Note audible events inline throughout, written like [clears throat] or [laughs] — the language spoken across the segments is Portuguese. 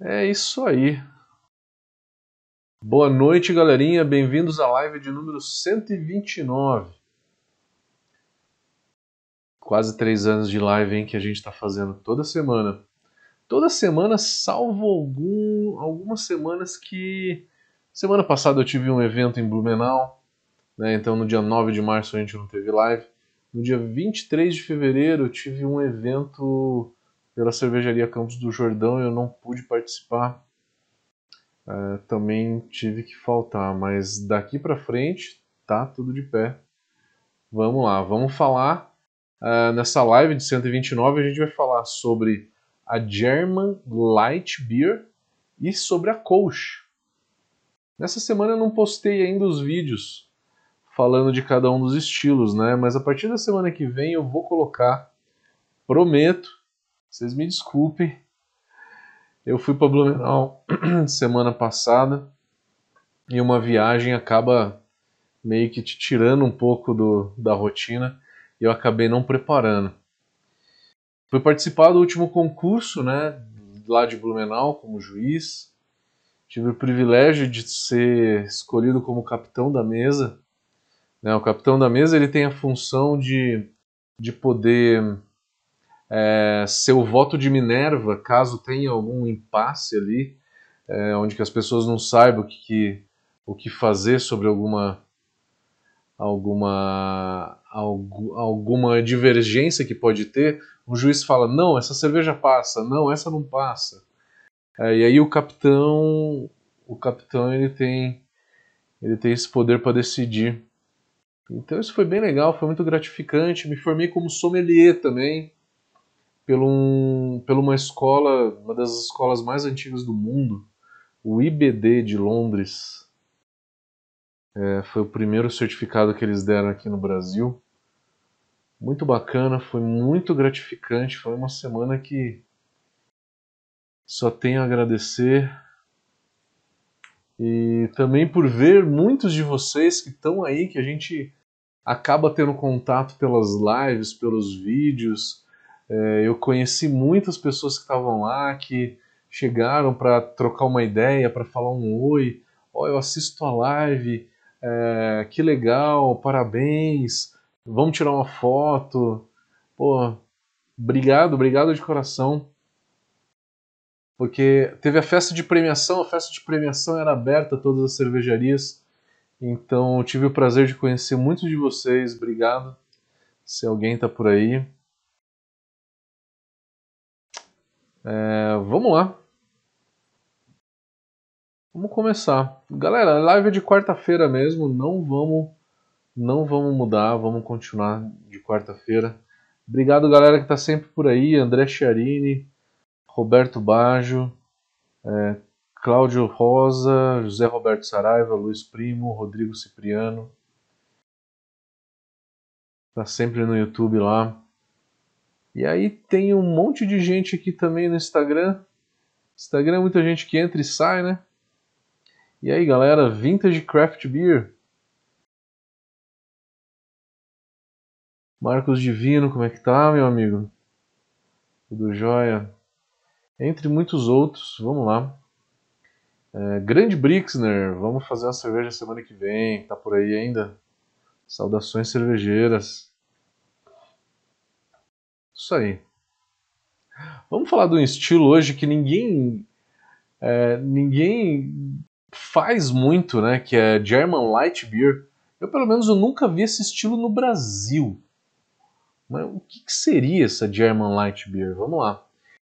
É isso aí. Boa noite, galerinha. Bem-vindos à live de número 129. Quase três anos de live, hein, que a gente está fazendo toda semana. Toda semana, salvo algum, algumas semanas que. Semana passada eu tive um evento em Blumenau, né, então no dia 9 de março a gente não teve live. No dia 23 de fevereiro eu tive um evento pela cervejaria Campos do Jordão eu não pude participar. Uh, também tive que faltar, mas daqui para frente tá tudo de pé. Vamos lá, vamos falar uh, nessa live de 129 a gente vai falar sobre a German Light Beer e sobre a Kolsch. Nessa semana eu não postei ainda os vídeos falando de cada um dos estilos, né? Mas a partir da semana que vem eu vou colocar, prometo, vocês me desculpem. Eu fui para Blumenau [clears throat] semana passada e uma viagem acaba meio que te tirando um pouco do, da rotina e eu acabei não preparando. Fui participar do último concurso, né, lá de Blumenau como juiz. Tive o privilégio de ser escolhido como capitão da mesa. Né, o capitão da mesa ele tem a função de, de poder é, seu voto de Minerva, caso tenha algum impasse ali, é, onde que as pessoas não saibam o que, que, o que fazer sobre alguma alguma alguma divergência que pode ter, o juiz fala não, essa cerveja passa, não, essa não passa. É, e aí o capitão o capitão ele tem ele tem esse poder para decidir. Então isso foi bem legal, foi muito gratificante. Me formei como sommelier também pelo, um, pela uma escola, uma das escolas mais antigas do mundo, o IBD de Londres. É, foi o primeiro certificado que eles deram aqui no Brasil. Muito bacana, foi muito gratificante. Foi uma semana que só tenho a agradecer. E também por ver muitos de vocês que estão aí, que a gente acaba tendo contato pelas lives, pelos vídeos é, eu conheci muitas pessoas que estavam lá, que chegaram para trocar uma ideia, para falar um oi. Oh, eu assisto a live, é, que legal, parabéns, vamos tirar uma foto. Pô, obrigado, obrigado de coração. Porque teve a festa de premiação, a festa de premiação era aberta a todas as cervejarias. Então tive o prazer de conhecer muitos de vocês. Obrigado. Se alguém está por aí. É, vamos lá. Vamos começar. Galera, live é de quarta-feira mesmo, não vamos não vamos mudar, vamos continuar de quarta-feira. Obrigado, galera, que está sempre por aí. André Chiarini, Roberto Baggio, é, Cláudio Rosa, José Roberto Saraiva, Luiz Primo, Rodrigo Cipriano. Está sempre no YouTube lá. E aí tem um monte de gente aqui também no Instagram. Instagram é muita gente que entra e sai, né? E aí, galera, Vintage Craft Beer. Marcos Divino, como é que tá, meu amigo? Tudo jóia? Entre muitos outros, vamos lá. É, Grande Brixner, vamos fazer uma cerveja semana que vem, tá por aí ainda? Saudações cervejeiras. Isso aí. Vamos falar de um estilo hoje que ninguém é, ninguém faz muito, né? Que é German Light Beer. Eu pelo menos eu nunca vi esse estilo no Brasil. Mas o que, que seria essa German Light Beer? Vamos lá.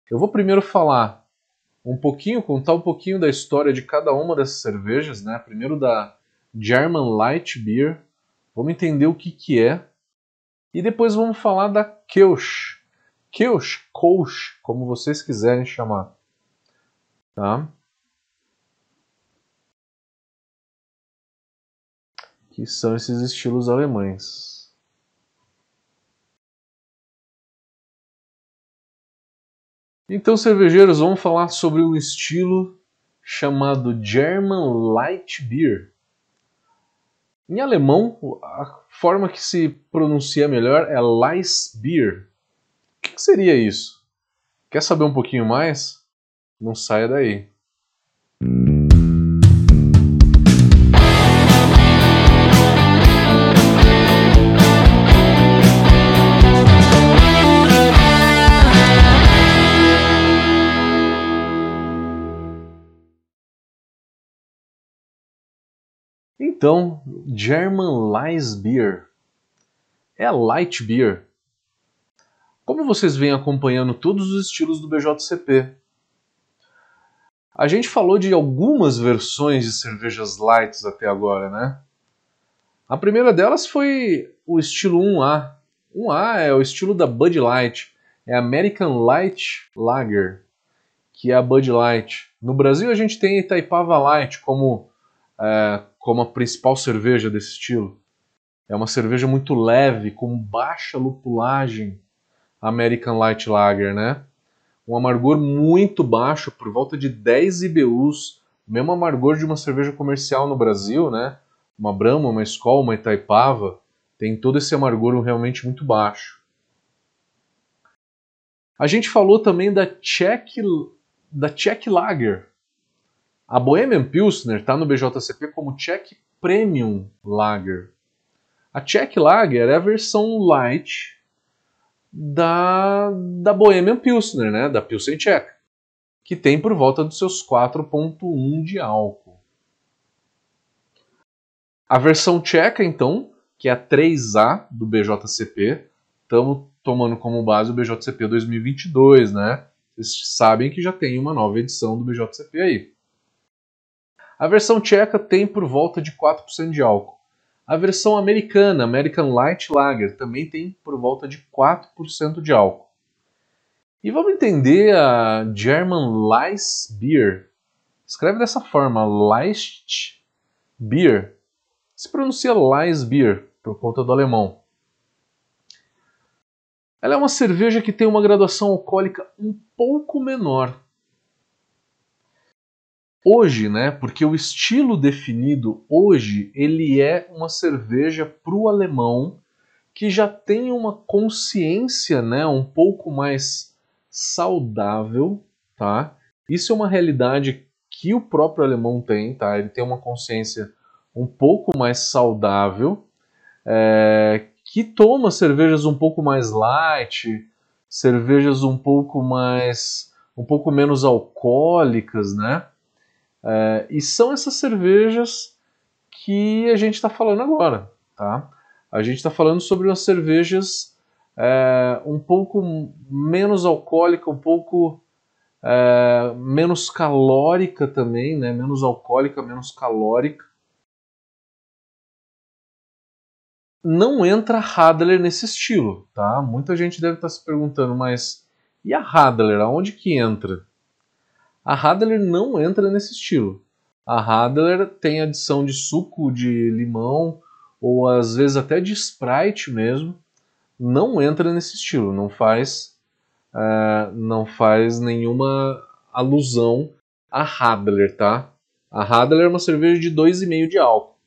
Eu vou primeiro falar um pouquinho, contar um pouquinho da história de cada uma dessas cervejas, né? Primeiro da German Light Beer. Vamos entender o que, que é. E depois vamos falar da Kelsch. Kirsch, Kolsch, como vocês quiserem chamar. Tá? Que são esses estilos alemães. Então, cervejeiros, vamos falar sobre um estilo chamado German Light Beer. Em alemão, a forma que se pronuncia melhor é Leisbier. O que seria isso? Quer saber um pouquinho mais? Não saia daí. Então, German Lies Beer é a Light Beer. Como vocês vêm acompanhando todos os estilos do BJCP, a gente falou de algumas versões de cervejas lights até agora, né? A primeira delas foi o estilo 1A. 1A é o estilo da Bud Light, é American Light Lager, que é a Bud Light. No Brasil a gente tem Itaipava Light como é, como a principal cerveja desse estilo. É uma cerveja muito leve, com baixa lupulagem, American Light Lager, né? Um amargor muito baixo, por volta de 10 IBUs, mesmo amargor de uma cerveja comercial no Brasil, né? Uma Brahma, uma Skol, uma Itaipava, tem todo esse amargor realmente muito baixo. A gente falou também da Czech, da Czech Lager, a Bohemian Pilsner está no BJCP como Czech Premium Lager. A Czech Lager é a versão light da, da Bohemian Pilsner, né, da Pilsen Czech, que tem por volta dos seus 4.1 de álcool. A versão tcheca, então, que é a 3A do BJCP, estamos tomando como base o BJCP 2022, né? Vocês sabem que já tem uma nova edição do BJCP aí. A versão tcheca tem por volta de 4% de álcool. A versão americana, American Light Lager, também tem por volta de 4% de álcool. E vamos entender a German Light Beer. Escreve dessa forma, Light Beer. Se pronuncia Light Beer, por conta do alemão. Ela é uma cerveja que tem uma graduação alcoólica um pouco menor hoje, né? Porque o estilo definido hoje ele é uma cerveja para o alemão que já tem uma consciência, né? Um pouco mais saudável, tá? Isso é uma realidade que o próprio alemão tem, tá? Ele tem uma consciência um pouco mais saudável, é, que toma cervejas um pouco mais light, cervejas um pouco mais, um pouco menos alcoólicas, né? É, e são essas cervejas que a gente está falando agora, tá? A gente está falando sobre umas cervejas é, um pouco menos alcoólica, um pouco é, menos calórica também, né? Menos alcoólica, menos calórica. Não entra Radler nesse estilo, tá? Muita gente deve estar tá se perguntando, mas e a Radler, aonde que entra? A Radler não entra nesse estilo. A Radler tem adição de suco de limão ou às vezes até de Sprite mesmo. Não entra nesse estilo, não faz, uh, não faz nenhuma alusão a Radler, tá? A Radler é uma cerveja de 2,5 de álcool.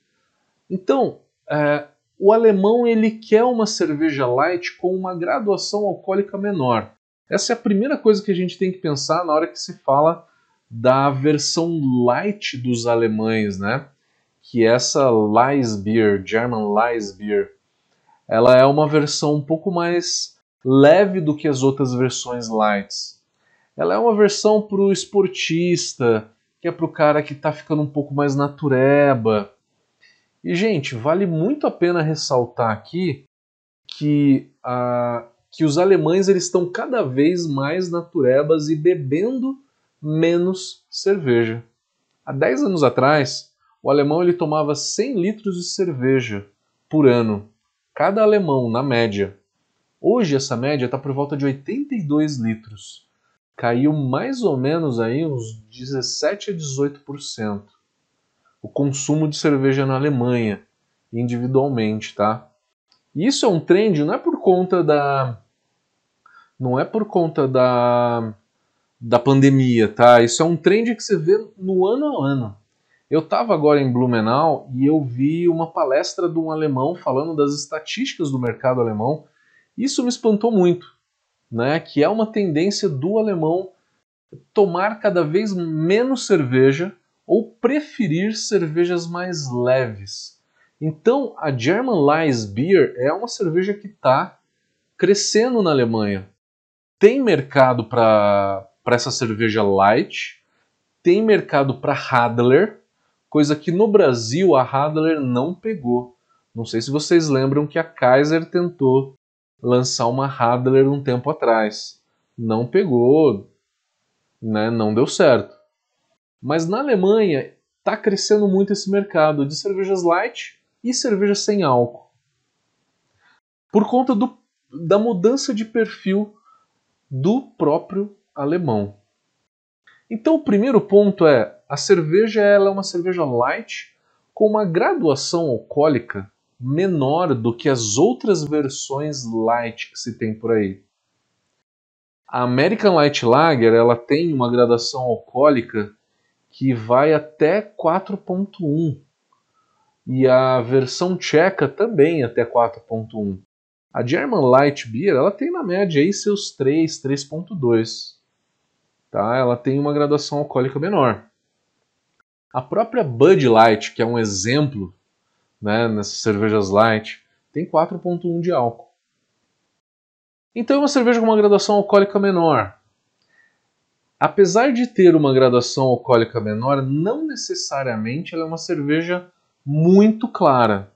Então, uh, o alemão ele quer uma cerveja light com uma graduação alcoólica menor. Essa é a primeira coisa que a gente tem que pensar na hora que se fala da versão light dos alemães, né? Que essa Leisbier, German Leisbier, ela é uma versão um pouco mais leve do que as outras versões lights. Ela é uma versão para o esportista, que é para o cara que está ficando um pouco mais natureba. E, gente, vale muito a pena ressaltar aqui que a, que os alemães eles estão cada vez mais naturebas e bebendo menos cerveja. Há 10 anos atrás, o alemão ele tomava 100 litros de cerveja por ano, cada alemão na média. Hoje essa média está por volta de 82 litros. Caiu mais ou menos aí uns 17 a 18% o consumo de cerveja na Alemanha, individualmente, tá? E isso é um trend, não é por conta da não é por conta da, da pandemia, tá? Isso é um trend que você vê no ano a ano. Eu estava agora em Blumenau e eu vi uma palestra de um alemão falando das estatísticas do mercado alemão. Isso me espantou muito, né? Que é uma tendência do alemão tomar cada vez menos cerveja ou preferir cervejas mais leves. Então, a German Lies Beer é uma cerveja que está crescendo na Alemanha. Tem mercado para essa cerveja light, tem mercado para Radler, coisa que no Brasil a Radler não pegou. Não sei se vocês lembram que a Kaiser tentou lançar uma Radler um tempo atrás. Não pegou, né? não deu certo. Mas na Alemanha está crescendo muito esse mercado de cervejas light e cervejas sem álcool. Por conta do, da mudança de perfil do próprio alemão. Então o primeiro ponto é a cerveja ela é uma cerveja light com uma graduação alcoólica menor do que as outras versões light que se tem por aí. A American Light Lager ela tem uma gradação alcoólica que vai até 4.1 e a versão tcheca também até 4.1. A German Light Beer ela tem na média aí seus 3, 3.2. Tá? Ela tem uma graduação alcoólica menor. A própria Bud Light, que é um exemplo né, nessas cervejas light, tem 4.1 de álcool. Então é uma cerveja com uma graduação alcoólica menor. Apesar de ter uma graduação alcoólica menor, não necessariamente ela é uma cerveja muito clara.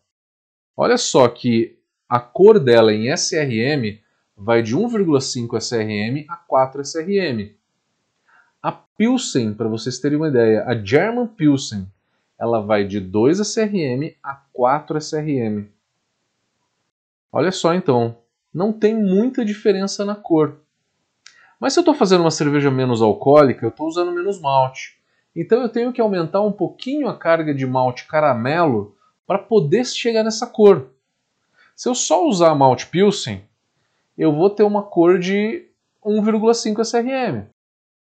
Olha só que a cor dela em SRM vai de 1,5 SRM a 4 SRM. A Pilsen, para vocês terem uma ideia, a German Pilsen, ela vai de 2 SRM a 4 SRM. Olha só então, não tem muita diferença na cor. Mas se eu estou fazendo uma cerveja menos alcoólica, eu estou usando menos malte. Então eu tenho que aumentar um pouquinho a carga de malte caramelo para poder chegar nessa cor. Se eu só usar malte Pilsen, eu vou ter uma cor de 1,5 SRM.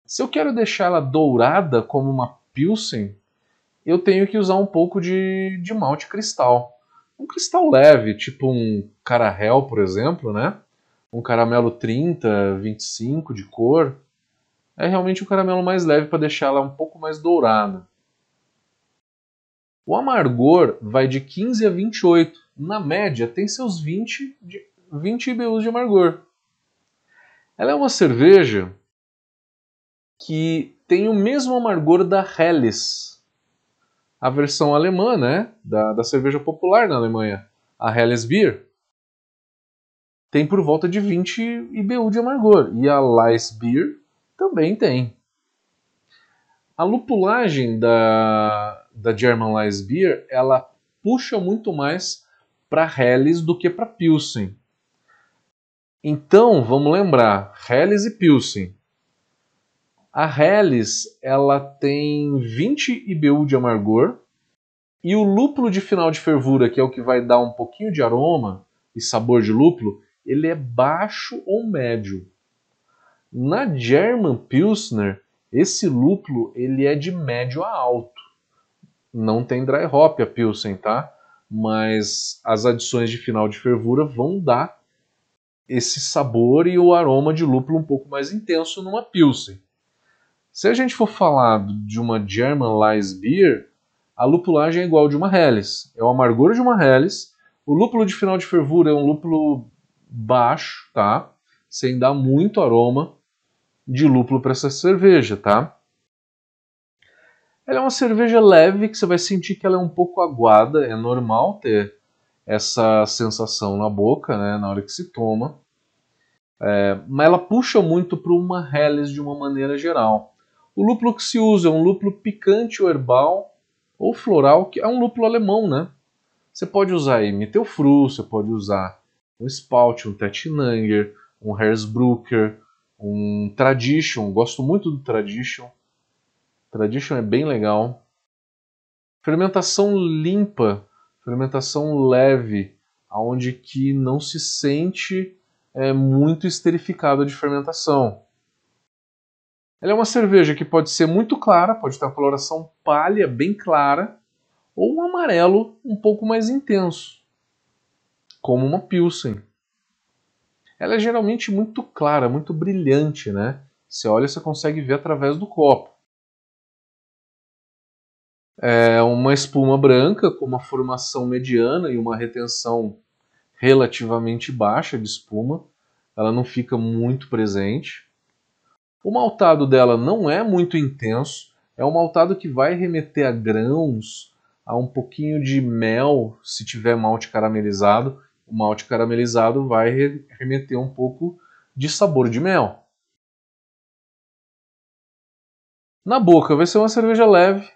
Se eu quero deixá-la dourada como uma Pilsen, eu tenho que usar um pouco de, de malte cristal. Um cristal leve, tipo um Carahel, por exemplo, né? um caramelo 30, 25 de cor, é realmente um caramelo mais leve para deixar ela um pouco mais dourada. O amargor vai de 15 a 28. Na média, tem seus 20, de, 20 IBUs de amargor. Ela é uma cerveja que tem o mesmo amargor da Helles, a versão alemã né, da, da cerveja popular na Alemanha, a Helles Beer tem por volta de 20 IBU de amargor. E a Lice Beer também tem. A lupulagem da, da German Lice Beer, ela puxa muito mais para Helles do que para Pilsen. Então, vamos lembrar, Helles e Pilsen. A Helles, ela tem 20 IBU de amargor, e o lúpulo de final de fervura, que é o que vai dar um pouquinho de aroma e sabor de lúpulo, ele é baixo ou médio. Na German Pilsner, esse lúpulo ele é de médio a alto. Não tem dry hop a Pilsen, tá? Mas as adições de final de fervura vão dar esse sabor e o aroma de lúpulo um pouco mais intenso numa Pilsen. Se a gente for falar de uma German Lies Beer, a lupulagem é igual de uma Helles. É o amargor de uma Helles. O lúpulo de final de fervura é um lúpulo baixo, tá? Sem dar muito aroma de lúpulo para essa cerveja, tá? Ela é uma cerveja leve que você vai sentir que ela é um pouco aguada, é normal ter essa sensação na boca, né, na hora que se toma. É, mas ela puxa muito para uma Helles de uma maneira geral. O lúpulo que se usa é um lúpulo picante ou herbal ou floral, que é um lúpulo alemão, né? Você pode usar aí Mittelfru, você pode usar um Spout, um Tettnanger, um Hersbrucker, um Tradition. Gosto muito do Tradition. Tradition é bem legal. Fermentação limpa, fermentação leve, aonde que não se sente é, muito esterificado de fermentação. Ela é uma cerveja que pode ser muito clara, pode ter uma coloração palha bem clara, ou um amarelo um pouco mais intenso como uma Pilsen. Ela é geralmente muito clara, muito brilhante, né? Você olha, você consegue ver através do copo. É uma espuma branca com uma formação mediana e uma retenção relativamente baixa de espuma. Ela não fica muito presente. O maltado dela não é muito intenso. É um maltado que vai remeter a grãos, a um pouquinho de mel, se tiver malte caramelizado. O malte caramelizado vai remeter um pouco de sabor de mel. Na boca vai ser uma cerveja leve,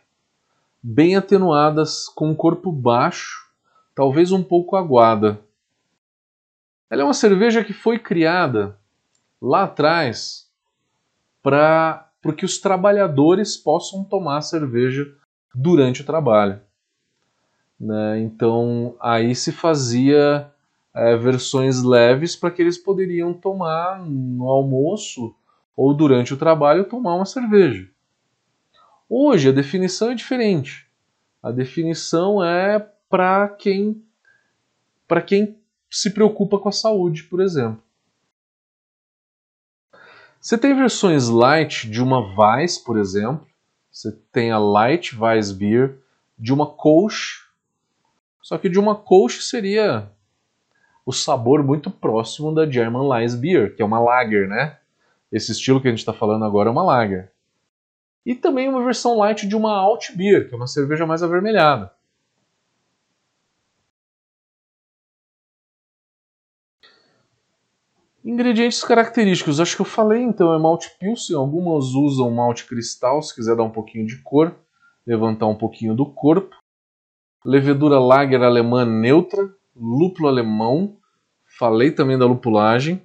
bem atenuadas, com um corpo baixo, talvez um pouco aguada. Ela é uma cerveja que foi criada lá atrás para que os trabalhadores possam tomar cerveja durante o trabalho. Né? Então aí se fazia é, versões leves para que eles poderiam tomar no almoço ou durante o trabalho tomar uma cerveja. Hoje a definição é diferente. A definição é para quem para quem se preocupa com a saúde, por exemplo. Você tem versões light de uma Weiss, por exemplo. Você tem a Light Weiss Beer, de uma Kolsch. Só que de uma Kolsch seria o sabor muito próximo da German Weiss Beer, que é uma lager, né? Esse estilo que a gente está falando agora é uma lager. E também uma versão light de uma Alt Beer, que é uma cerveja mais avermelhada. Ingredientes característicos, acho que eu falei então, é malte pilsen, algumas usam malte cristal, se quiser dar um pouquinho de cor, levantar um pouquinho do corpo. Levedura lager alemã neutra, lúpulo alemão, falei também da lupulagem.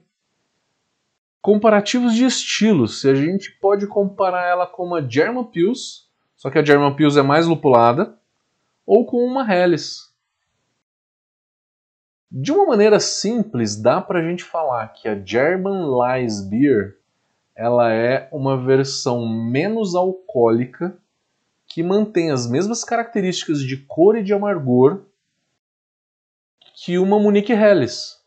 Comparativos de estilos. Se a gente pode comparar ela com uma German Pils, só que a German Pils é mais lupulada, ou com uma Helles. De uma maneira simples, dá para a gente falar que a German Lies Beer ela é uma versão menos alcoólica que mantém as mesmas características de cor e de amargor que uma Munich Helles.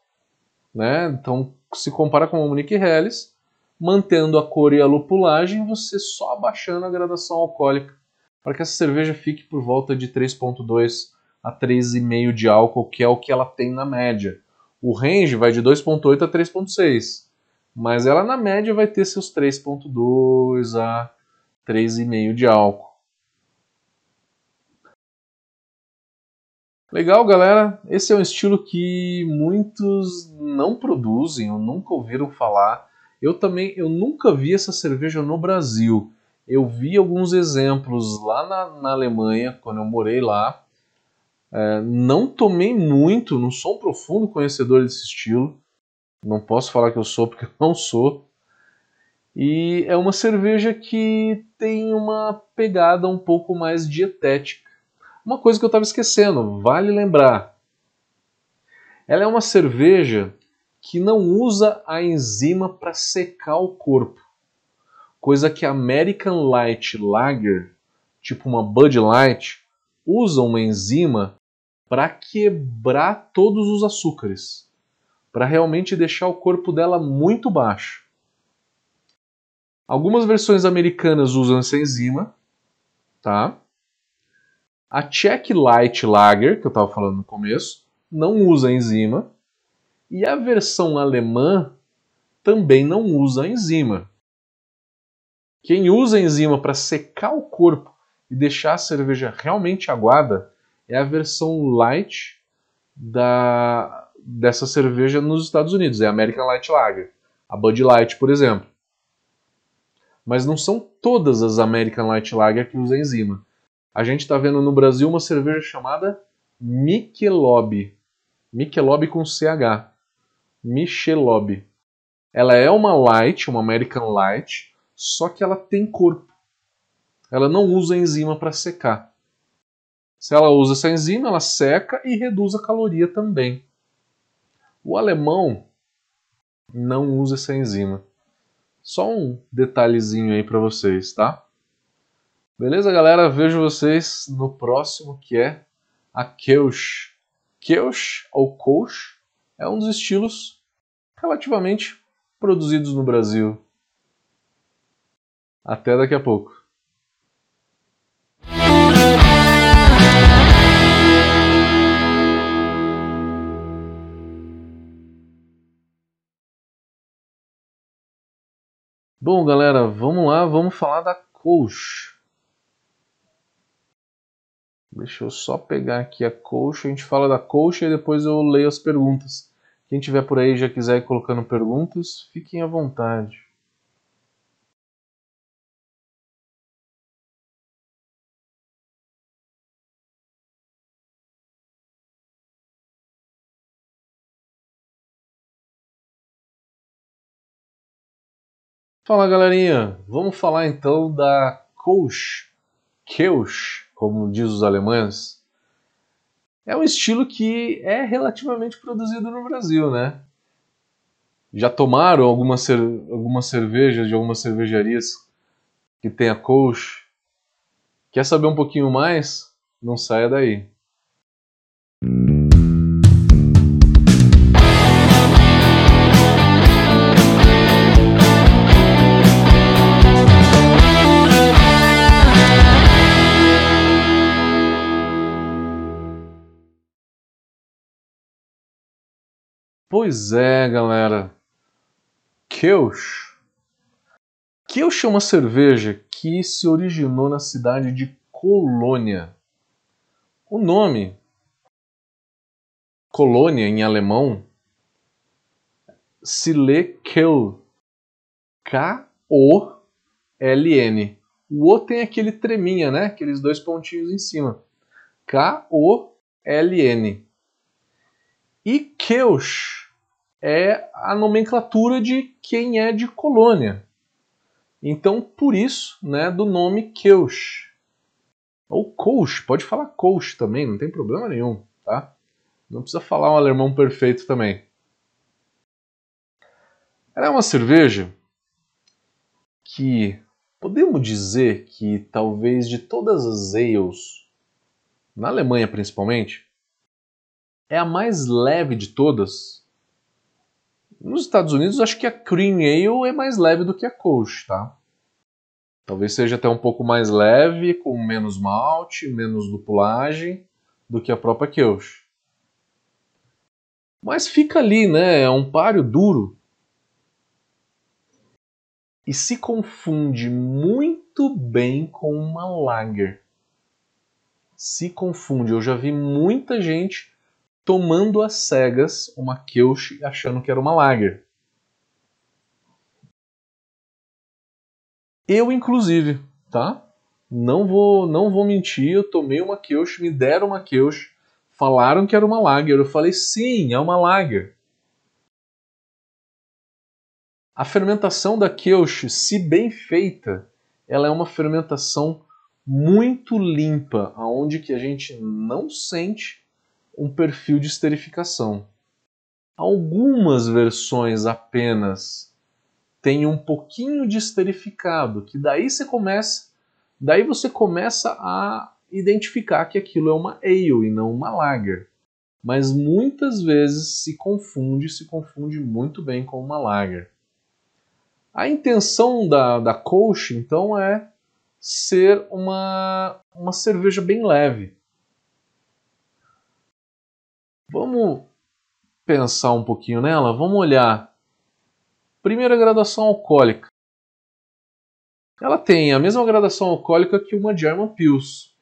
Né? Então, se compara com uma Munich Helles, mantendo a cor e a lupulagem, você só abaixando a gradação alcoólica para que essa cerveja fique por volta de 3.2 a 3,5 de álcool, que é o que ela tem na média. O range vai de 2.8 a 3.6, mas ela na média vai ter seus 3.2 a 3,5 de álcool. Legal, galera. Esse é um estilo que muitos não produzem ou nunca ouviram falar. Eu também, eu nunca vi essa cerveja no Brasil. Eu vi alguns exemplos lá na, na Alemanha, quando eu morei lá. É, não tomei muito, não sou um profundo conhecedor desse estilo. Não posso falar que eu sou, porque não sou. E é uma cerveja que tem uma pegada um pouco mais dietética. Uma coisa que eu estava esquecendo, vale lembrar. Ela é uma cerveja que não usa a enzima para secar o corpo. Coisa que a American Light Lager, tipo uma Bud Light, usa uma enzima para quebrar todos os açúcares, para realmente deixar o corpo dela muito baixo. Algumas versões americanas usam essa enzima, tá? A Czech Light Lager, que eu estava falando no começo, não usa enzima. E a versão alemã também não usa enzima. Quem usa enzima para secar o corpo e deixar a cerveja realmente aguada é a versão light da, dessa cerveja nos Estados Unidos, é a American Light Lager, a Bud Light, por exemplo. Mas não são todas as American Light Lager que usam enzima a gente está vendo no Brasil uma cerveja chamada Michelob. Michelob com CH. Michelob. Ela é uma light, uma American Light, só que ela tem corpo. Ela não usa enzima para secar. Se ela usa essa enzima, ela seca e reduz a caloria também. O alemão não usa essa enzima. Só um detalhezinho aí para vocês, tá? Beleza, galera? Vejo vocês no próximo, que é a Kelch. Kelch ou Kolsch é um dos estilos relativamente produzidos no Brasil. Até daqui a pouco. Bom, galera, vamos lá, vamos falar da coach. Deixa eu só pegar aqui a coach, a gente fala da coach e depois eu leio as perguntas. Quem tiver por aí já quiser ir colocando perguntas, fiquem à vontade. Fala galerinha, vamos falar então da Kölsch, Kölsch, como diz os alemães. É um estilo que é relativamente produzido no Brasil, né? Já tomaram algumas cer alguma cervejas de algumas cervejarias que tem a Kölsch? Quer saber um pouquinho mais? Não saia daí. Pois é, galera. Kölsch. Kölsch é uma cerveja que se originou na cidade de Colônia. O nome Colônia em alemão se lê Kehl. K-O-L-N. O O tem aquele treminha, né? Aqueles dois pontinhos em cima. K-O-L-N. E Kölsch é a nomenclatura de quem é de colônia. Então, por isso, né, do nome Keusch. Ou Kölsch, pode falar Kölsch também, não tem problema nenhum, tá? Não precisa falar um alemão perfeito também. Ela é uma cerveja que podemos dizer que talvez de todas as ales, na Alemanha principalmente, é a mais leve de todas nos Estados Unidos, acho que a Cream Ale é mais leve do que a Kolsch, tá? Talvez seja até um pouco mais leve, com menos malte, menos lupulagem do que a própria Kölsch. Mas fica ali, né? É um páreo duro. E se confunde muito bem com uma lager. Se confunde. Eu já vi muita gente tomando às cegas uma Kölsch achando que era uma Lager. Eu, inclusive, tá? Não vou, não vou mentir, eu tomei uma Kölsch, me deram uma Kölsch, falaram que era uma Lager. Eu falei, sim, é uma Lager. A fermentação da Kölsch, se bem feita, ela é uma fermentação muito limpa, aonde que a gente não sente um perfil de esterificação. Algumas versões apenas têm um pouquinho de esterificado, que daí você começa, daí você começa a identificar que aquilo é uma ale e não uma lager. Mas muitas vezes se confunde, se confunde muito bem com uma lager. A intenção da, da Kolsch, então, é ser uma, uma cerveja bem leve. Vamos pensar um pouquinho nela? Vamos olhar. Primeira graduação alcoólica. Ela tem a mesma graduação alcoólica que uma German Pils.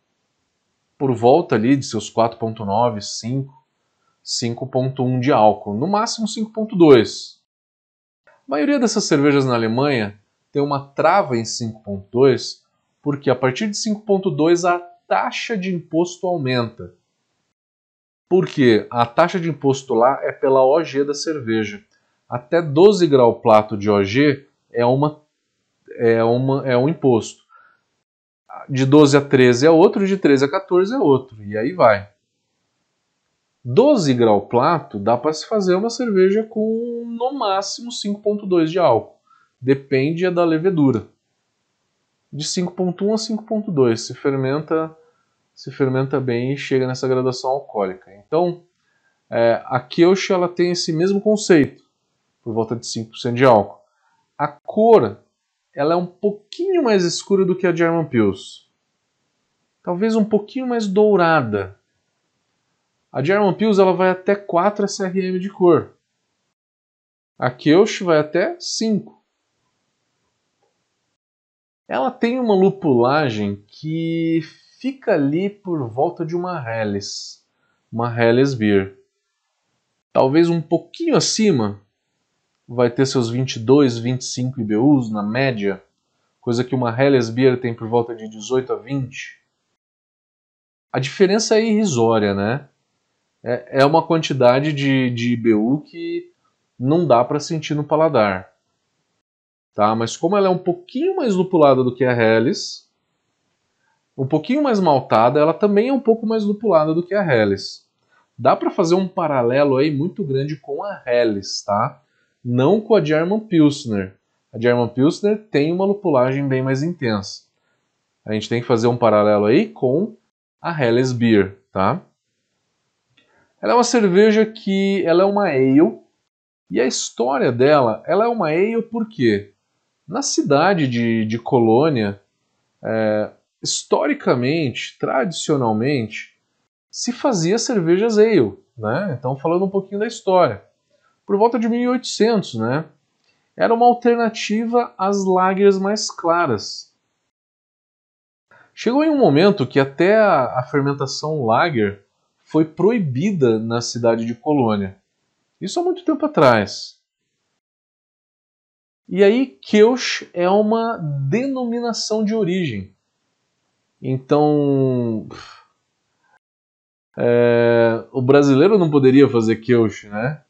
Por volta ali de seus 4.9, 5, 5.1 de álcool. No máximo 5.2. A maioria dessas cervejas na Alemanha tem uma trava em 5.2 porque a partir de 5.2 a taxa de imposto aumenta. Porque a taxa de imposto lá é pela OG da cerveja. Até 12 grau plato de OG é, uma, é, uma, é um imposto. De 12 a 13 é outro, de 13 a 14 é outro. E aí vai. 12 grau plato dá para se fazer uma cerveja com no máximo 5,2 de álcool. Depende da levedura. De 5,1 a 5,2 se fermenta se fermenta bem e chega nessa graduação alcoólica. Então, é, a Kölsch ela tem esse mesmo conceito, por volta de 5% de álcool. A cor ela é um pouquinho mais escura do que a German Pils. Talvez um pouquinho mais dourada. A German Pils ela vai até 4 SRM de cor. A Keusch vai até 5. Ela tem uma lupulagem que fica ali por volta de uma Helles, uma Helles Beer. Talvez um pouquinho acima, vai ter seus 22, 25 IBUs na média, coisa que uma Helles Beer tem por volta de 18 a 20. A diferença é irrisória, né? É, é uma quantidade de, de IBU que não dá para sentir no paladar. Tá? Mas como ela é um pouquinho mais lupulada do que a Helles, um pouquinho mais maltada, ela também é um pouco mais lupulada do que a Helles. Dá para fazer um paralelo aí muito grande com a Helles, tá? Não com a German Pilsner. A German Pilsner tem uma lupulagem bem mais intensa. A gente tem que fazer um paralelo aí com a Helles Beer, tá? Ela é uma cerveja que ela é uma ale e a história dela, ela é uma ale porque na cidade de, de Colônia, é, historicamente, tradicionalmente, se fazia cervejas ale, né? Então falando um pouquinho da história. Por volta de 1800, né? Era uma alternativa às lagers mais claras. Chegou em um momento que até a, a fermentação lager foi proibida na cidade de Colônia. Isso há muito tempo atrás. E aí, Keusch é uma denominação de origem. Então, é, o brasileiro não poderia fazer Keusch, né?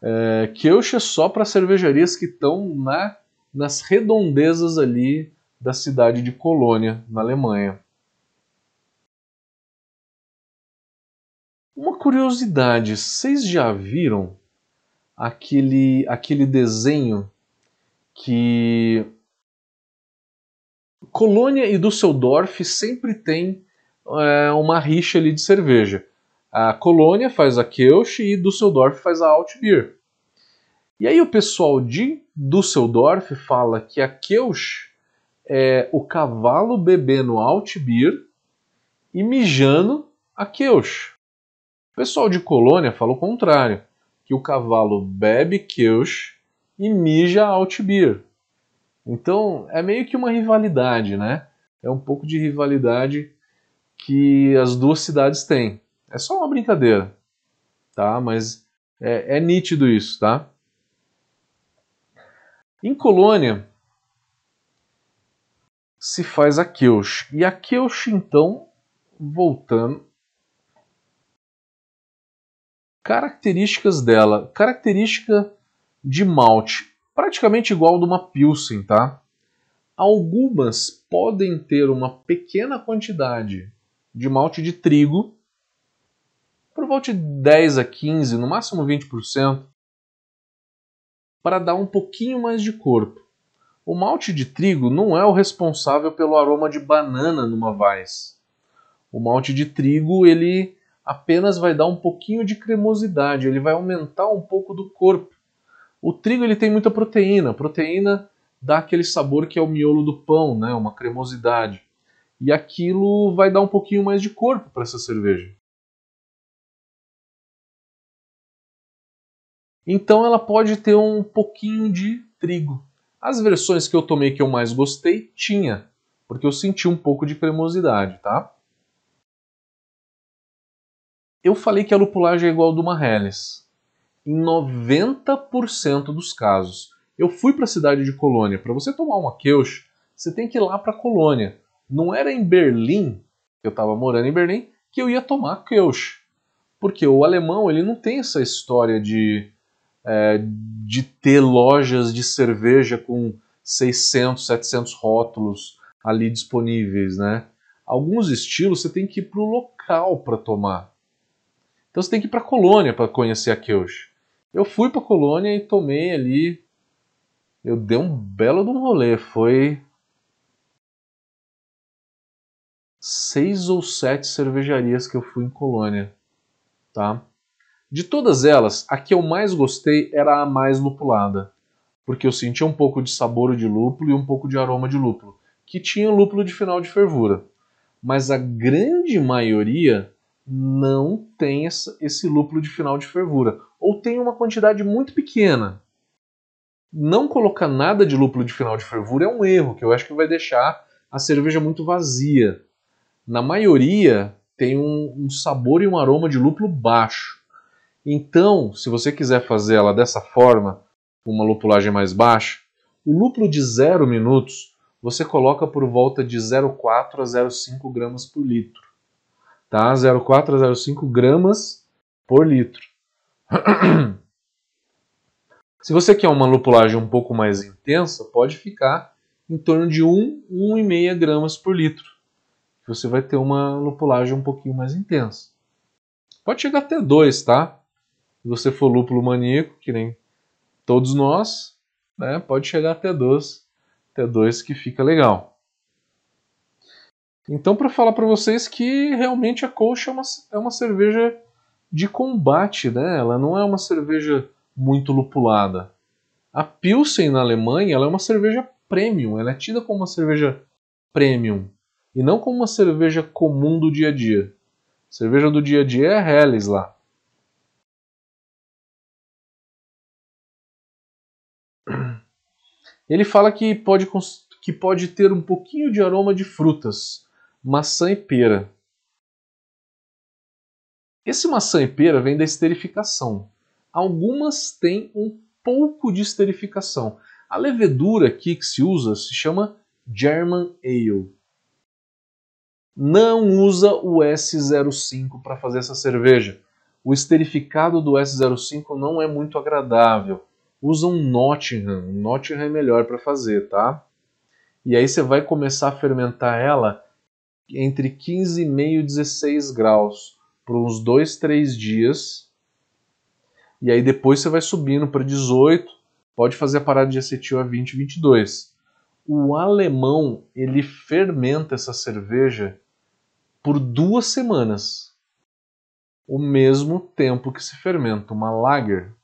É, é só para cervejarias que estão na, nas redondezas ali da cidade de Colônia, na Alemanha. Uma curiosidade, vocês já viram aquele, aquele desenho que Colônia e Düsseldorf sempre tem é, uma rixa ali de cerveja. A Colônia faz a Kölsch e Düsseldorf faz a Altbier. E aí o pessoal de Düsseldorf fala que a Kölsch é o cavalo bebendo Altbier e mijando a Kölsch. O pessoal de Colônia fala o contrário, que o cavalo bebe Kölsch e mija Altbier. Então é meio que uma rivalidade, né? É um pouco de rivalidade que as duas cidades têm. É só uma brincadeira, tá? Mas é, é nítido isso, tá? Em Colônia se faz a Keusch. E a Keusch, então, voltando. Características dela. Característica de malte. Praticamente igual de uma Pilsen, tá? Algumas podem ter uma pequena quantidade de malte de trigo, por volta de 10 a 15, no máximo 20%, para dar um pouquinho mais de corpo. O malte de trigo não é o responsável pelo aroma de banana numa Weiss. O malte de trigo ele apenas vai dar um pouquinho de cremosidade, ele vai aumentar um pouco do corpo. O trigo ele tem muita proteína, a proteína dá aquele sabor que é o miolo do pão, né, uma cremosidade e aquilo vai dar um pouquinho mais de corpo para essa cerveja. Então ela pode ter um pouquinho de trigo. As versões que eu tomei que eu mais gostei tinha, porque eu senti um pouco de cremosidade, tá? Eu falei que a lupulagem é igual a do uma Helles. Em 90% dos casos. Eu fui para a cidade de Colônia. Para você tomar uma Keusch, você tem que ir lá para Colônia não era em Berlim, eu estava morando em Berlim, que eu ia tomar Kölsch. Porque o alemão ele não tem essa história de, é, de ter lojas de cerveja com 600, 700 rótulos ali disponíveis, né? Alguns estilos você tem que ir para o local para tomar. Então você tem que ir para a colônia para conhecer a Kölsch. Eu fui para colônia e tomei ali. Eu dei um belo de um rolê. Foi seis ou sete cervejarias que eu fui em Colônia, tá? De todas elas, a que eu mais gostei era a mais lupulada, porque eu sentia um pouco de sabor de lúpulo e um pouco de aroma de lúpulo, que tinha lúpulo de final de fervura. Mas a grande maioria não tem esse lúpulo de final de fervura, ou tem uma quantidade muito pequena. Não colocar nada de lúpulo de final de fervura é um erro, que eu acho que vai deixar a cerveja muito vazia. Na maioria, tem um, um sabor e um aroma de lúpulo baixo. Então, se você quiser fazer ela dessa forma, uma lupulagem mais baixa, o lúpulo de 0 minutos você coloca por volta de 0,4 a 0,5 gramas por litro. Tá? 0,4 a 0,5 gramas por litro. [clears throat] Se você quer uma lupulagem um pouco mais intensa, pode ficar em torno de 1, 1,5 gramas por litro. Você vai ter uma lupulagem um pouquinho mais intensa. Pode chegar até 2, tá? Se você for lúpulo maníaco, que nem todos nós, né, pode chegar até 2, até 2 que fica legal. Então, para falar para vocês que realmente a Kolsch é uma, é uma cerveja de combate, né? Ela não é uma cerveja muito lupulada. A Pilsen na Alemanha ela é uma cerveja premium, ela é tida como uma cerveja premium e não como uma cerveja comum do dia a dia. Cerveja do dia a dia é a Helles lá. [clears throat] Ele fala que pode, que pode ter um pouquinho de aroma de frutas, maçã e pera. Esse maçã e pera vem da esterificação. Algumas têm um pouco de esterificação. A levedura aqui que se usa se chama German Ale. Não usa o S05 para fazer essa cerveja. O esterificado do S05 não é muito agradável usa um Nottingham. Um Nottingham é melhor para fazer, tá? E aí você vai começar a fermentar ela entre 15,5 e 16 graus por uns 2, 3 dias. E aí depois você vai subindo para 18, pode fazer a parada de acetil a 20, 22. O alemão, ele fermenta essa cerveja por duas semanas. O mesmo tempo que se fermenta uma lager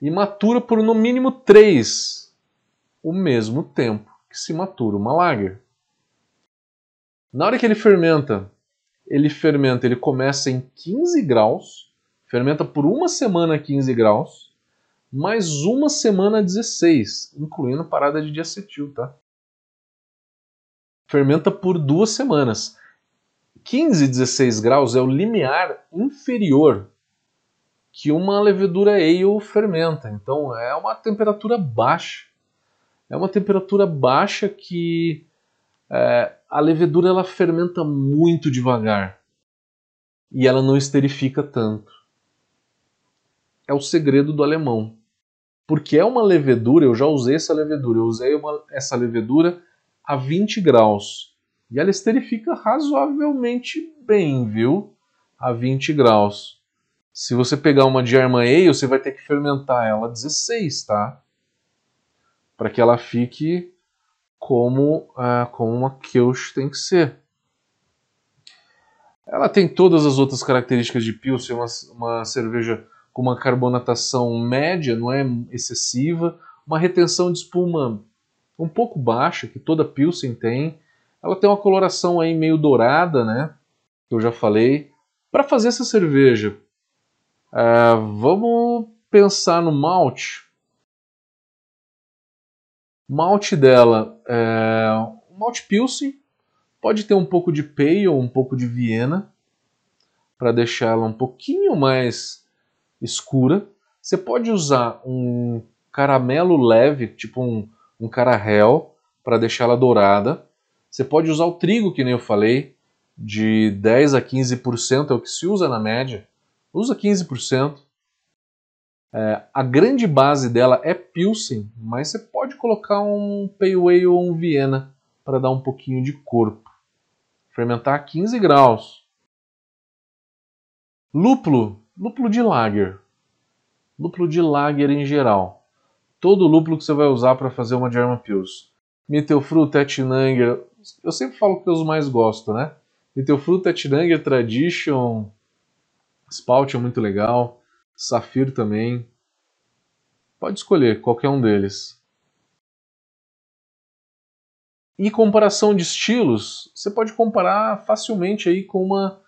e matura por no mínimo 3 o mesmo tempo que se matura uma lager. Na hora que ele fermenta, ele fermenta, ele começa em 15 graus, fermenta por uma semana a 15 graus, mais uma semana a 16, incluindo parada de diacetil, tá? Fermenta por duas semanas. 15 e 16 graus é o limiar inferior que uma levedura ale fermenta. Então é uma temperatura baixa. É uma temperatura baixa que é, a levedura ela fermenta muito devagar e ela não esterifica tanto. É o segredo do alemão. Porque é uma levedura, eu já usei essa levedura, eu usei uma, essa levedura a 20 graus. E ela esterifica razoavelmente bem, viu? A 20 graus. Se você pegar uma German Ale, você vai ter que fermentar ela 16, tá? Para que ela fique como, uh, como uma Kirsch tem que ser. Ela tem todas as outras características de Pilsen, uma, uma cerveja com uma carbonatação média, não é excessiva, uma retenção de espuma um pouco baixa, que toda Pilsen tem. Ela tem uma coloração aí meio dourada, né? Que eu já falei. Para fazer essa cerveja, é, vamos pensar no malte. Malte dela é um malte Pilsen, pode ter um pouco de Pale, um pouco de Viena, para deixar ela um pouquinho mais escura. Você pode usar um caramelo leve, tipo um, um carahel, para deixar ela dourada. Você pode usar o trigo, que nem eu falei, de 10 a 15% é o que se usa na média usa 15%. É, a grande base dela é Pilsen, mas você pode colocar um Pale Ale ou um Viena para dar um pouquinho de corpo. Fermentar a 15 graus. Lúpulo, lúpulo de lager. Lúpulo de lager em geral. Todo lúpulo que você vai usar para fazer uma German Pils. Mittelfruit, Etnanger, eu sempre falo que eu mais gosto, né? Mittelfruit, Etnanger, Tradition, Spout é muito legal. Safir também. Pode escolher qualquer um deles. E comparação de estilos, você pode comparar facilmente aí com uma,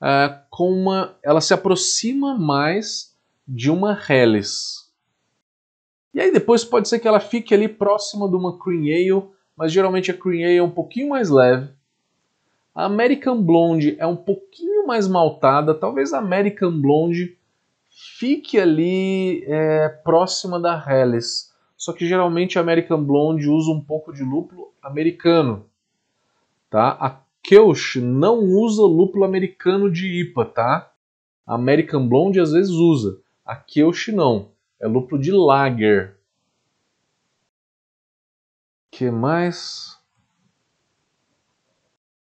uh, com uma, ela se aproxima mais de uma Helles. E aí depois pode ser que ela fique ali próxima de uma Cream Ale, mas geralmente a Cream Ale é um pouquinho mais leve. A American Blonde é um pouquinho mais maltada, talvez a American Blonde fique ali é, próxima da Helles. Só que geralmente a American Blonde usa um pouco de lúpulo americano. Tá? A Keush não usa lúpulo americano de IPA, tá? A American Blonde às vezes usa. A Keush não. É lúpulo de Lager. que mais?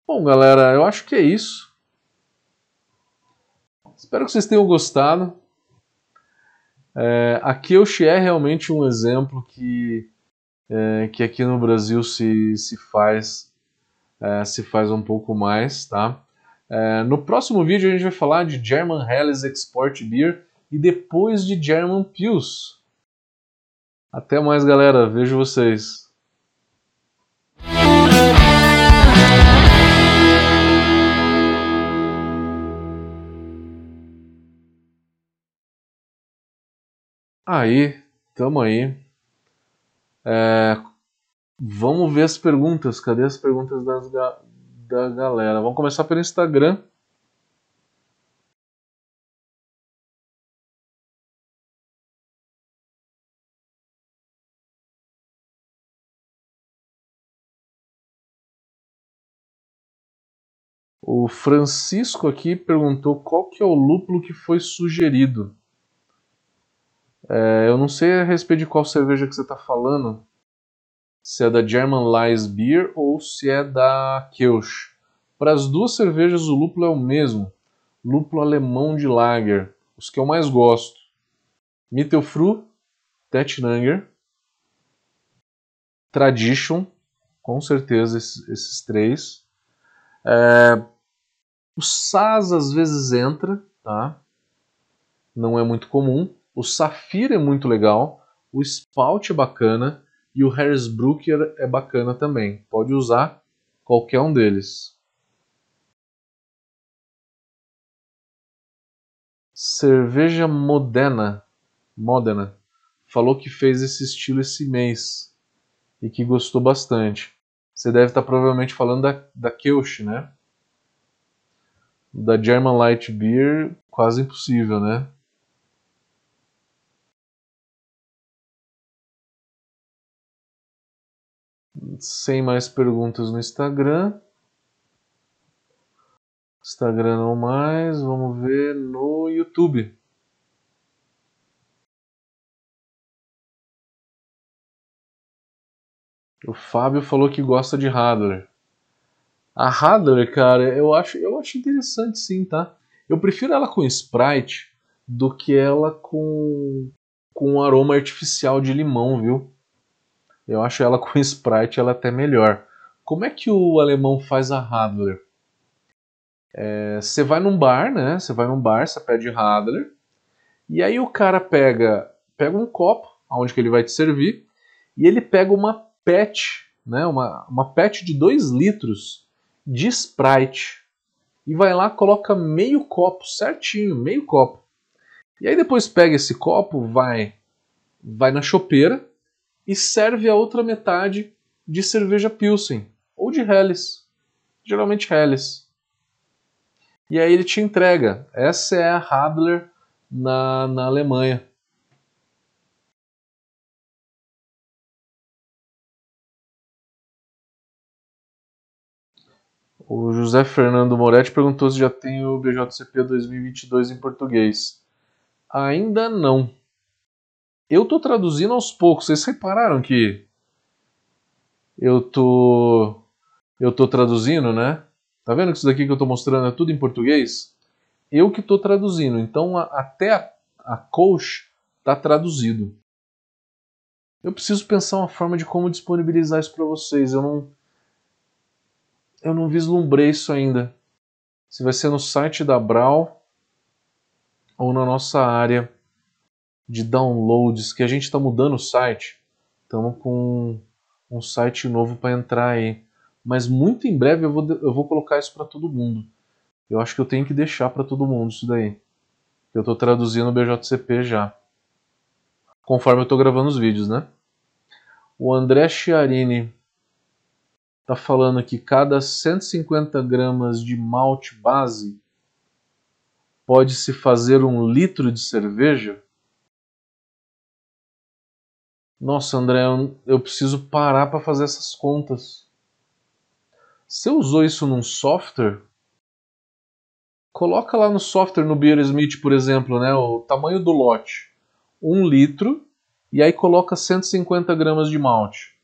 Bom, galera, eu acho que é isso. Espero que vocês tenham gostado. É, a Keush é realmente um exemplo que, é, que aqui no Brasil se, se faz é, se faz um pouco mais, tá? É, no próximo vídeo a gente vai falar de German Helles Export Beer e depois de German Pils. Até mais, galera. Vejo vocês. Aí, tamo aí. É, vamos ver as perguntas. Cadê as perguntas das, da galera? Vamos começar pelo Instagram. O Francisco aqui perguntou qual que é o lúpulo que foi sugerido. É, eu não sei a respeito de qual cerveja que você está falando. Se é da German Lies Beer ou se é da Kelch. Para as duas cervejas o lúpulo é o mesmo. Lúpulo alemão de lager. Os que eu mais gosto. Mittelfru, Tettnanger, Tradition, com certeza esses, esses três. É, o SAS às vezes entra, tá? Não é muito comum. O Safira é muito legal. O Spout é bacana. E o Harrisbrucker é bacana também. Pode usar qualquer um deles. Cerveja Modena, Modena falou que fez esse estilo esse mês e que gostou bastante. Você deve estar provavelmente falando da, da Kelch, né? da German Light Beer, quase impossível, né? Sem mais perguntas no Instagram. Instagram não mais. Vamos ver no YouTube. O Fábio falou que gosta de Radler. A Radler, cara, eu acho, eu acho interessante sim, tá? Eu prefiro ela com Sprite do que ela com, com aroma artificial de limão, viu? Eu acho ela [laughs] com Sprite ela até melhor. Como é que o alemão faz a Radler? É, você vai num bar, né? Você vai num bar, você pede Radler, e aí o cara pega, pega um copo, aonde que ele vai te servir, e ele pega uma PET, né? Uma, uma PET de 2 litros de Sprite. E vai lá, coloca meio copo, certinho, meio copo. E aí depois pega esse copo, vai vai na chopeira e serve a outra metade de cerveja Pilsen ou de Helles, geralmente Helles. E aí ele te entrega. Essa é a Radler na, na Alemanha. O José Fernando Moretti perguntou se já tem o BJCP 2022 em português. Ainda não. Eu estou traduzindo aos poucos. Vocês repararam que eu tô eu tô traduzindo, né? Tá vendo que isso daqui que eu estou mostrando é tudo em português? Eu que estou traduzindo. Então a, até a, a coach está traduzido. Eu preciso pensar uma forma de como disponibilizar isso para vocês. Eu não eu não vislumbrei isso ainda. Se vai ser no site da Brau ou na nossa área de downloads, que a gente está mudando o site. Estamos com um site novo para entrar aí. Mas muito em breve eu vou, eu vou colocar isso para todo mundo. Eu acho que eu tenho que deixar para todo mundo isso daí. Eu estou traduzindo o BJCP já. Conforme eu estou gravando os vídeos, né? O André Chiarini está falando que cada 150 gramas de malte base pode-se fazer um litro de cerveja? Nossa, André, eu preciso parar para fazer essas contas. Você usou isso num software? Coloca lá no software, no Beersmith, por exemplo, né, o tamanho do lote. Um litro, e aí coloca 150 gramas de malte.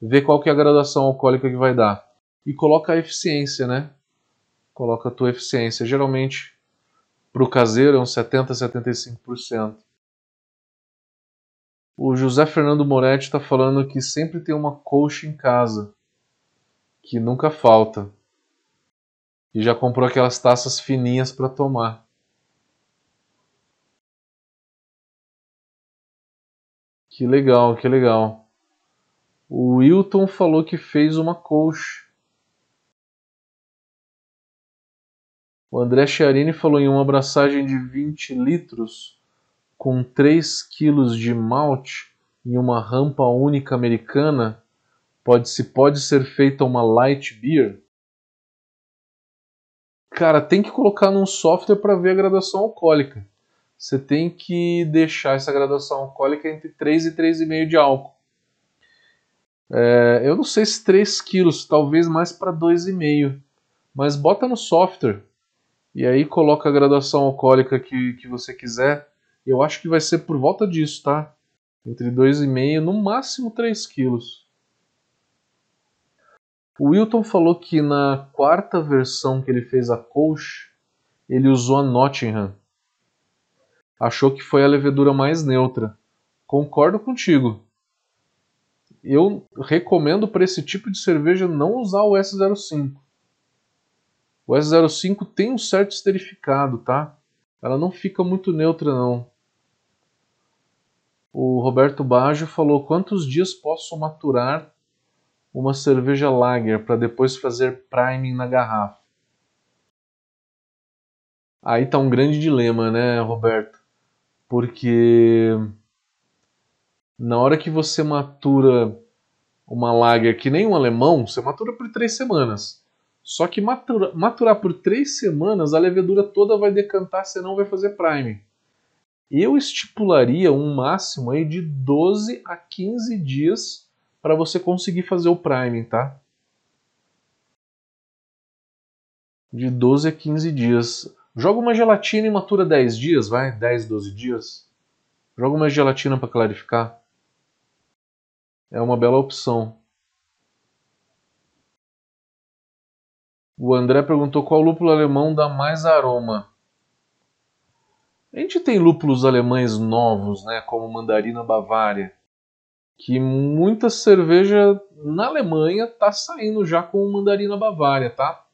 Vê qual que é a graduação alcoólica que vai dar. E coloca a eficiência, né? Coloca a tua eficiência. Geralmente, para o caseiro, é uns 70, 75%. O José Fernando Moretti está falando que sempre tem uma coxa em casa, que nunca falta. E já comprou aquelas taças fininhas para tomar. Que legal, que legal. O Wilton falou que fez uma coxa. O André Chiarini falou em uma abraçagem de 20 litros com 3 quilos de malte em uma rampa única americana, pode se pode ser feita uma light beer? Cara, tem que colocar num software para ver a graduação alcoólica. Você tem que deixar essa graduação alcoólica entre 3 e 3,5 de álcool. É, eu não sei se 3 quilos, talvez mais para 2,5. Mas bota no software e aí coloca a graduação alcoólica que, que você quiser eu acho que vai ser por volta disso, tá? Entre 2,5 no máximo 3 quilos. O Wilton falou que na quarta versão que ele fez a Kolsch, ele usou a Nottingham. Achou que foi a levedura mais neutra. Concordo contigo. Eu recomendo para esse tipo de cerveja não usar o S05. O S05 tem um certo esterificado, tá? Ela não fica muito neutra não. O Roberto Baggio falou: quantos dias posso maturar uma cerveja lager para depois fazer priming na garrafa? Aí tá um grande dilema, né, Roberto? Porque na hora que você matura uma lager que nem um alemão, você matura por três semanas. Só que matura, maturar por três semanas, a levedura toda vai decantar, você não vai fazer priming eu estipularia um máximo aí de 12 a 15 dias para você conseguir fazer o priming, tá? De 12 a 15 dias. Joga uma gelatina e matura 10 dias, vai? 10, 12 dias. Joga uma gelatina para clarificar. É uma bela opção. O André perguntou qual lúpulo alemão dá mais aroma. A gente tem lúpulos alemães novos, né, como Mandarina Bavária, que muita cerveja na Alemanha tá saindo já com Mandarina Bavária, tá?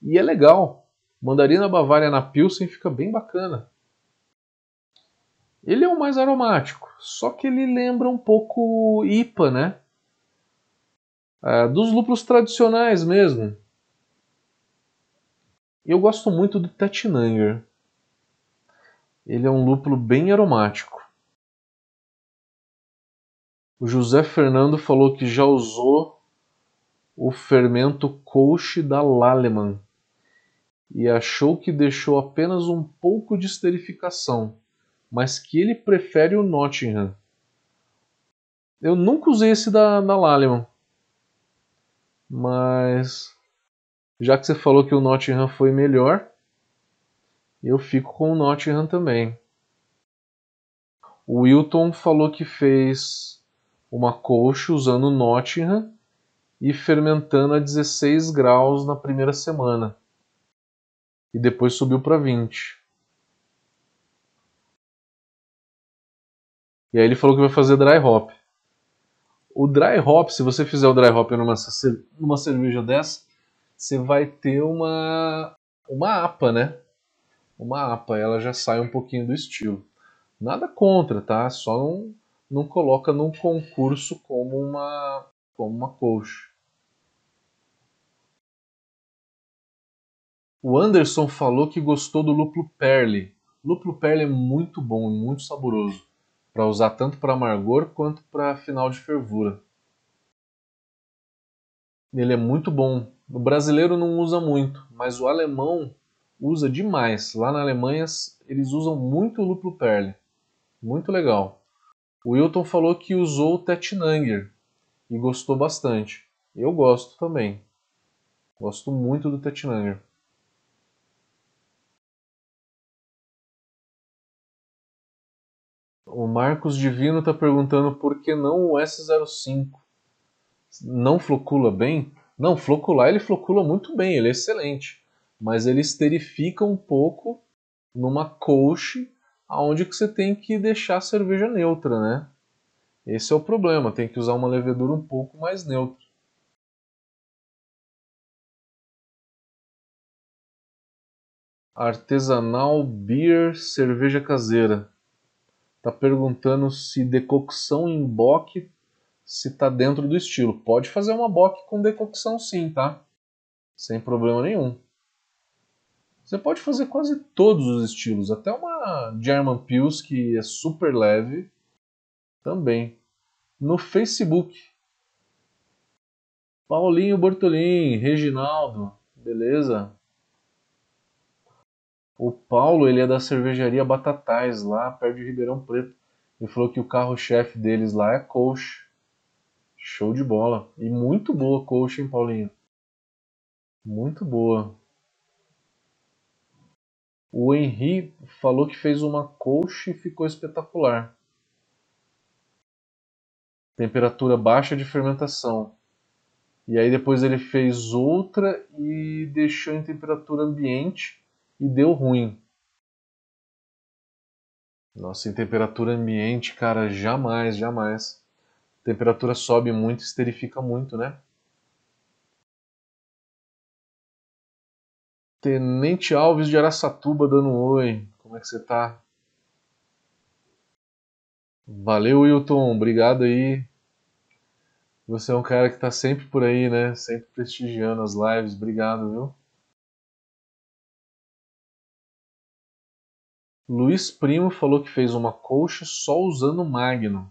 E é legal. Mandarina Bavária na Pilsen fica bem bacana. Ele é o mais aromático, só que ele lembra um pouco IPA, né? É, dos lúpulos tradicionais mesmo. Eu gosto muito do Tettnanger. Ele é um lúpulo bem aromático. O José Fernando falou que já usou o fermento Kolsch da Laleman e achou que deixou apenas um pouco de esterificação, mas que ele prefere o Nottingham. Eu nunca usei esse da, da Laleman, mas já que você falou que o Nottingham foi melhor, eu fico com o Nottingham também. O Wilton falou que fez uma colcha usando o Nottingham e fermentando a 16 graus na primeira semana. E depois subiu para 20. E aí ele falou que vai fazer dry hop. O dry hop, se você fizer o dry hop numa, numa cerveja dessa, você vai ter uma, uma APA, né? Uma APA, ela já sai um pouquinho do estilo. Nada contra, tá? Só não, não coloca num concurso como uma, como uma coach. O Anderson falou que gostou do lúpulo Perle. Lúpulo Perle é muito bom e muito saboroso, para usar tanto para amargor quanto para final de fervura. Ele é muito bom. O brasileiro não usa muito, mas o alemão usa demais. Lá na Alemanha eles usam muito o lúpulo Perle. Muito legal. O Wilton falou que usou o Tetnanger e gostou bastante. Eu gosto também. Gosto muito do Tetnanger. O Marcos Divino está perguntando por que não o S05 não flocula bem? Não, flocular ele flocula muito bem, ele é excelente. Mas ele esterifica um pouco numa coach aonde que você tem que deixar a cerveja neutra, né? Esse é o problema, tem que usar uma levedura um pouco mais neutra. Artesanal Beer Cerveja Caseira. Tá perguntando se decocção em bock se tá dentro do estilo. Pode fazer uma bock com decocção sim, tá? Sem problema nenhum. Você pode fazer quase todos os estilos, até uma German Pils que é super leve também. No Facebook. Paulinho Bortolin, Reginaldo, beleza? O Paulo, ele é da cervejaria Batatais, lá perto de Ribeirão Preto. Ele falou que o carro-chefe deles lá é coach. Show de bola. E muito boa coach, hein, Paulinho? Muito boa. O Henry falou que fez uma coach e ficou espetacular. Temperatura baixa de fermentação. E aí depois ele fez outra e deixou em temperatura ambiente e deu ruim. Nossa, em temperatura ambiente, cara, jamais, jamais. A temperatura sobe muito, esterifica muito, né? Tenente Alves de Araçatuba dando um oi. Como é que você tá? Valeu, Wilton. Obrigado aí. Você é um cara que tá sempre por aí, né? Sempre prestigiando as lives. Obrigado, viu? Luiz Primo falou que fez uma colcha só usando Magno.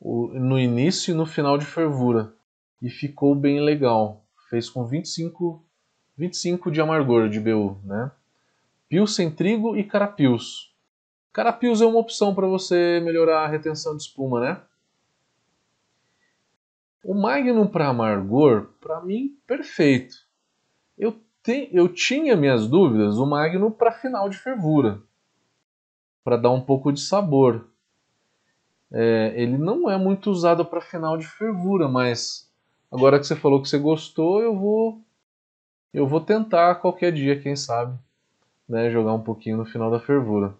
No início e no final de fervura. E ficou bem legal. Fez com 25 25 de amargor de BU, né? sem trigo e carapios. Carapios é uma opção para você melhorar a retenção de espuma, né? O Magnum para amargor, para mim, perfeito. Eu, te, eu tinha minhas dúvidas, o Magnum para final de fervura, para dar um pouco de sabor. É, ele não é muito usado para final de fervura, mas agora que você falou que você gostou, eu vou eu vou tentar qualquer dia, quem sabe, né, jogar um pouquinho no final da fervura.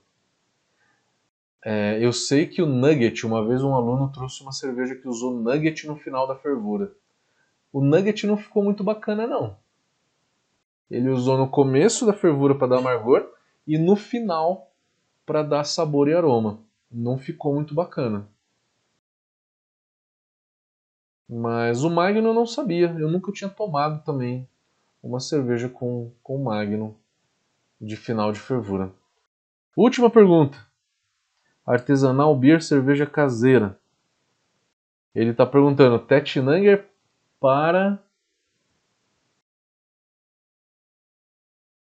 É, eu sei que o Nugget, uma vez um aluno trouxe uma cerveja que usou Nugget no final da fervura. O Nugget não ficou muito bacana, não. Ele usou no começo da fervura para dar amargor e no final para dar sabor e aroma. Não ficou muito bacana. Mas o Magno eu não sabia, eu nunca tinha tomado também uma cerveja com, com Magnum de final de fervura. Última pergunta. Artesanal Beer cerveja caseira. Ele está perguntando, Tetnanger para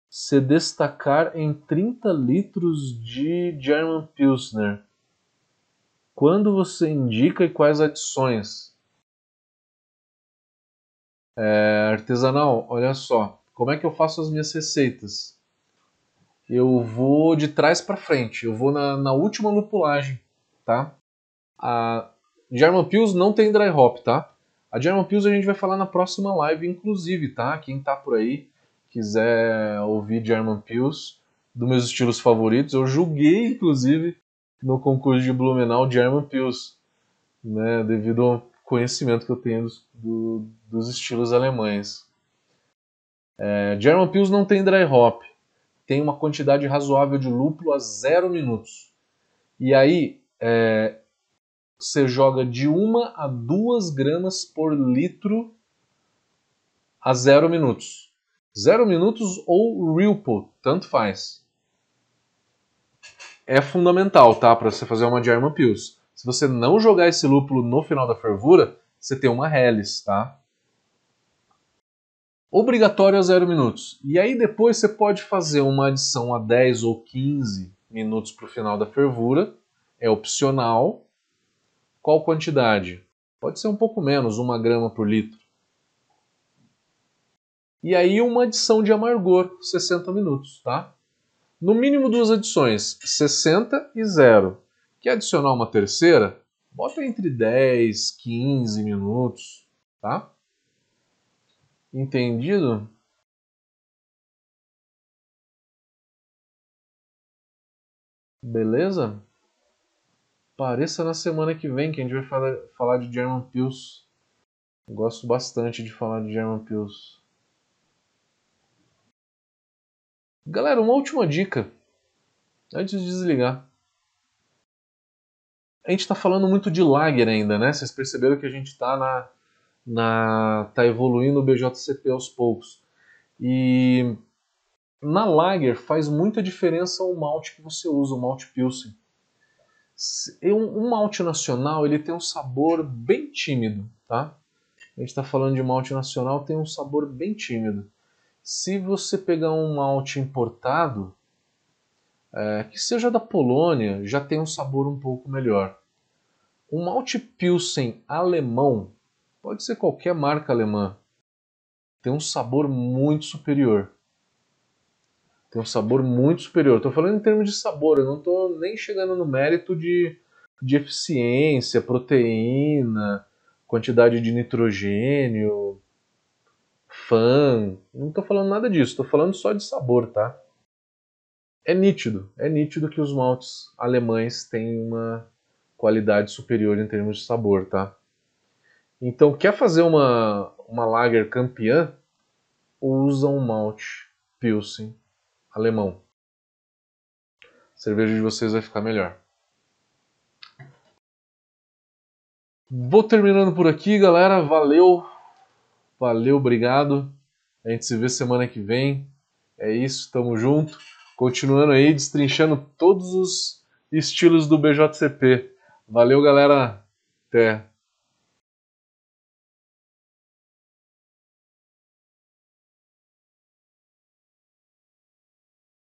se destacar em 30 litros de German Pilsner. Quando você indica e quais adições? É, artesanal, olha só, como é que eu faço as minhas receitas? Eu vou de trás para frente, eu vou na, na, última lupulagem, tá? A German Pils não tem dry hop, tá? A German Pils a gente vai falar na próxima live, inclusive, tá? Quem tá por aí, quiser ouvir German Pils, dos meus estilos favoritos, eu julguei, inclusive, no concurso de Blumenau German Pils, né? Devido conhecimento que eu tenho dos, do, dos estilos alemães. É, German Pils não tem dry hop. tem uma quantidade razoável de lúpulo a zero minutos. E aí é, você joga de uma a duas gramas por litro a zero minutos. Zero minutos ou Ripple, tanto faz. É fundamental, tá? Para você fazer uma German Pils. Se você não jogar esse lúpulo no final da fervura, você tem uma Helles, tá? Obrigatório a zero minutos. E aí depois você pode fazer uma adição a 10 ou 15 minutos para o final da fervura. É opcional. Qual quantidade? Pode ser um pouco menos, uma grama por litro. E aí uma adição de amargor, 60 minutos, tá? No mínimo duas adições, 60 e 0. Quer adicionar uma terceira? Bota entre 10, 15 minutos, tá? Entendido? Beleza? Pareça na semana que vem que a gente vai falar, falar de German Pills. Gosto bastante de falar de German Pills. Galera, uma última dica. Antes de desligar. A gente está falando muito de lager ainda, né? Vocês perceberam que a gente está na, na tá evoluindo o BJCP aos poucos. E na lager faz muita diferença o malte que você usa, o malte Pilsen. Um, um malte nacional ele tem um sabor bem tímido, tá? A gente está falando de malte nacional, tem um sabor bem tímido. Se você pegar um malte importado, é, que seja da Polônia, já tem um sabor um pouco melhor. Um malte Pilsen alemão, pode ser qualquer marca alemã, tem um sabor muito superior. Tem um sabor muito superior. Estou falando em termos de sabor, eu não estou nem chegando no mérito de, de eficiência, proteína, quantidade de nitrogênio, fã. Não estou falando nada disso, estou falando só de sabor, tá? É nítido, é nítido que os maltes alemães têm uma qualidade superior em termos de sabor, tá? Então, quer fazer uma, uma lager campeã? Usa um malte Pilsen alemão. A cerveja de vocês vai ficar melhor. Vou terminando por aqui, galera. Valeu. Valeu, obrigado. A gente se vê semana que vem. É isso, tamo junto. Continuando aí, destrinchando todos os estilos do BJCP. Valeu, galera. Até.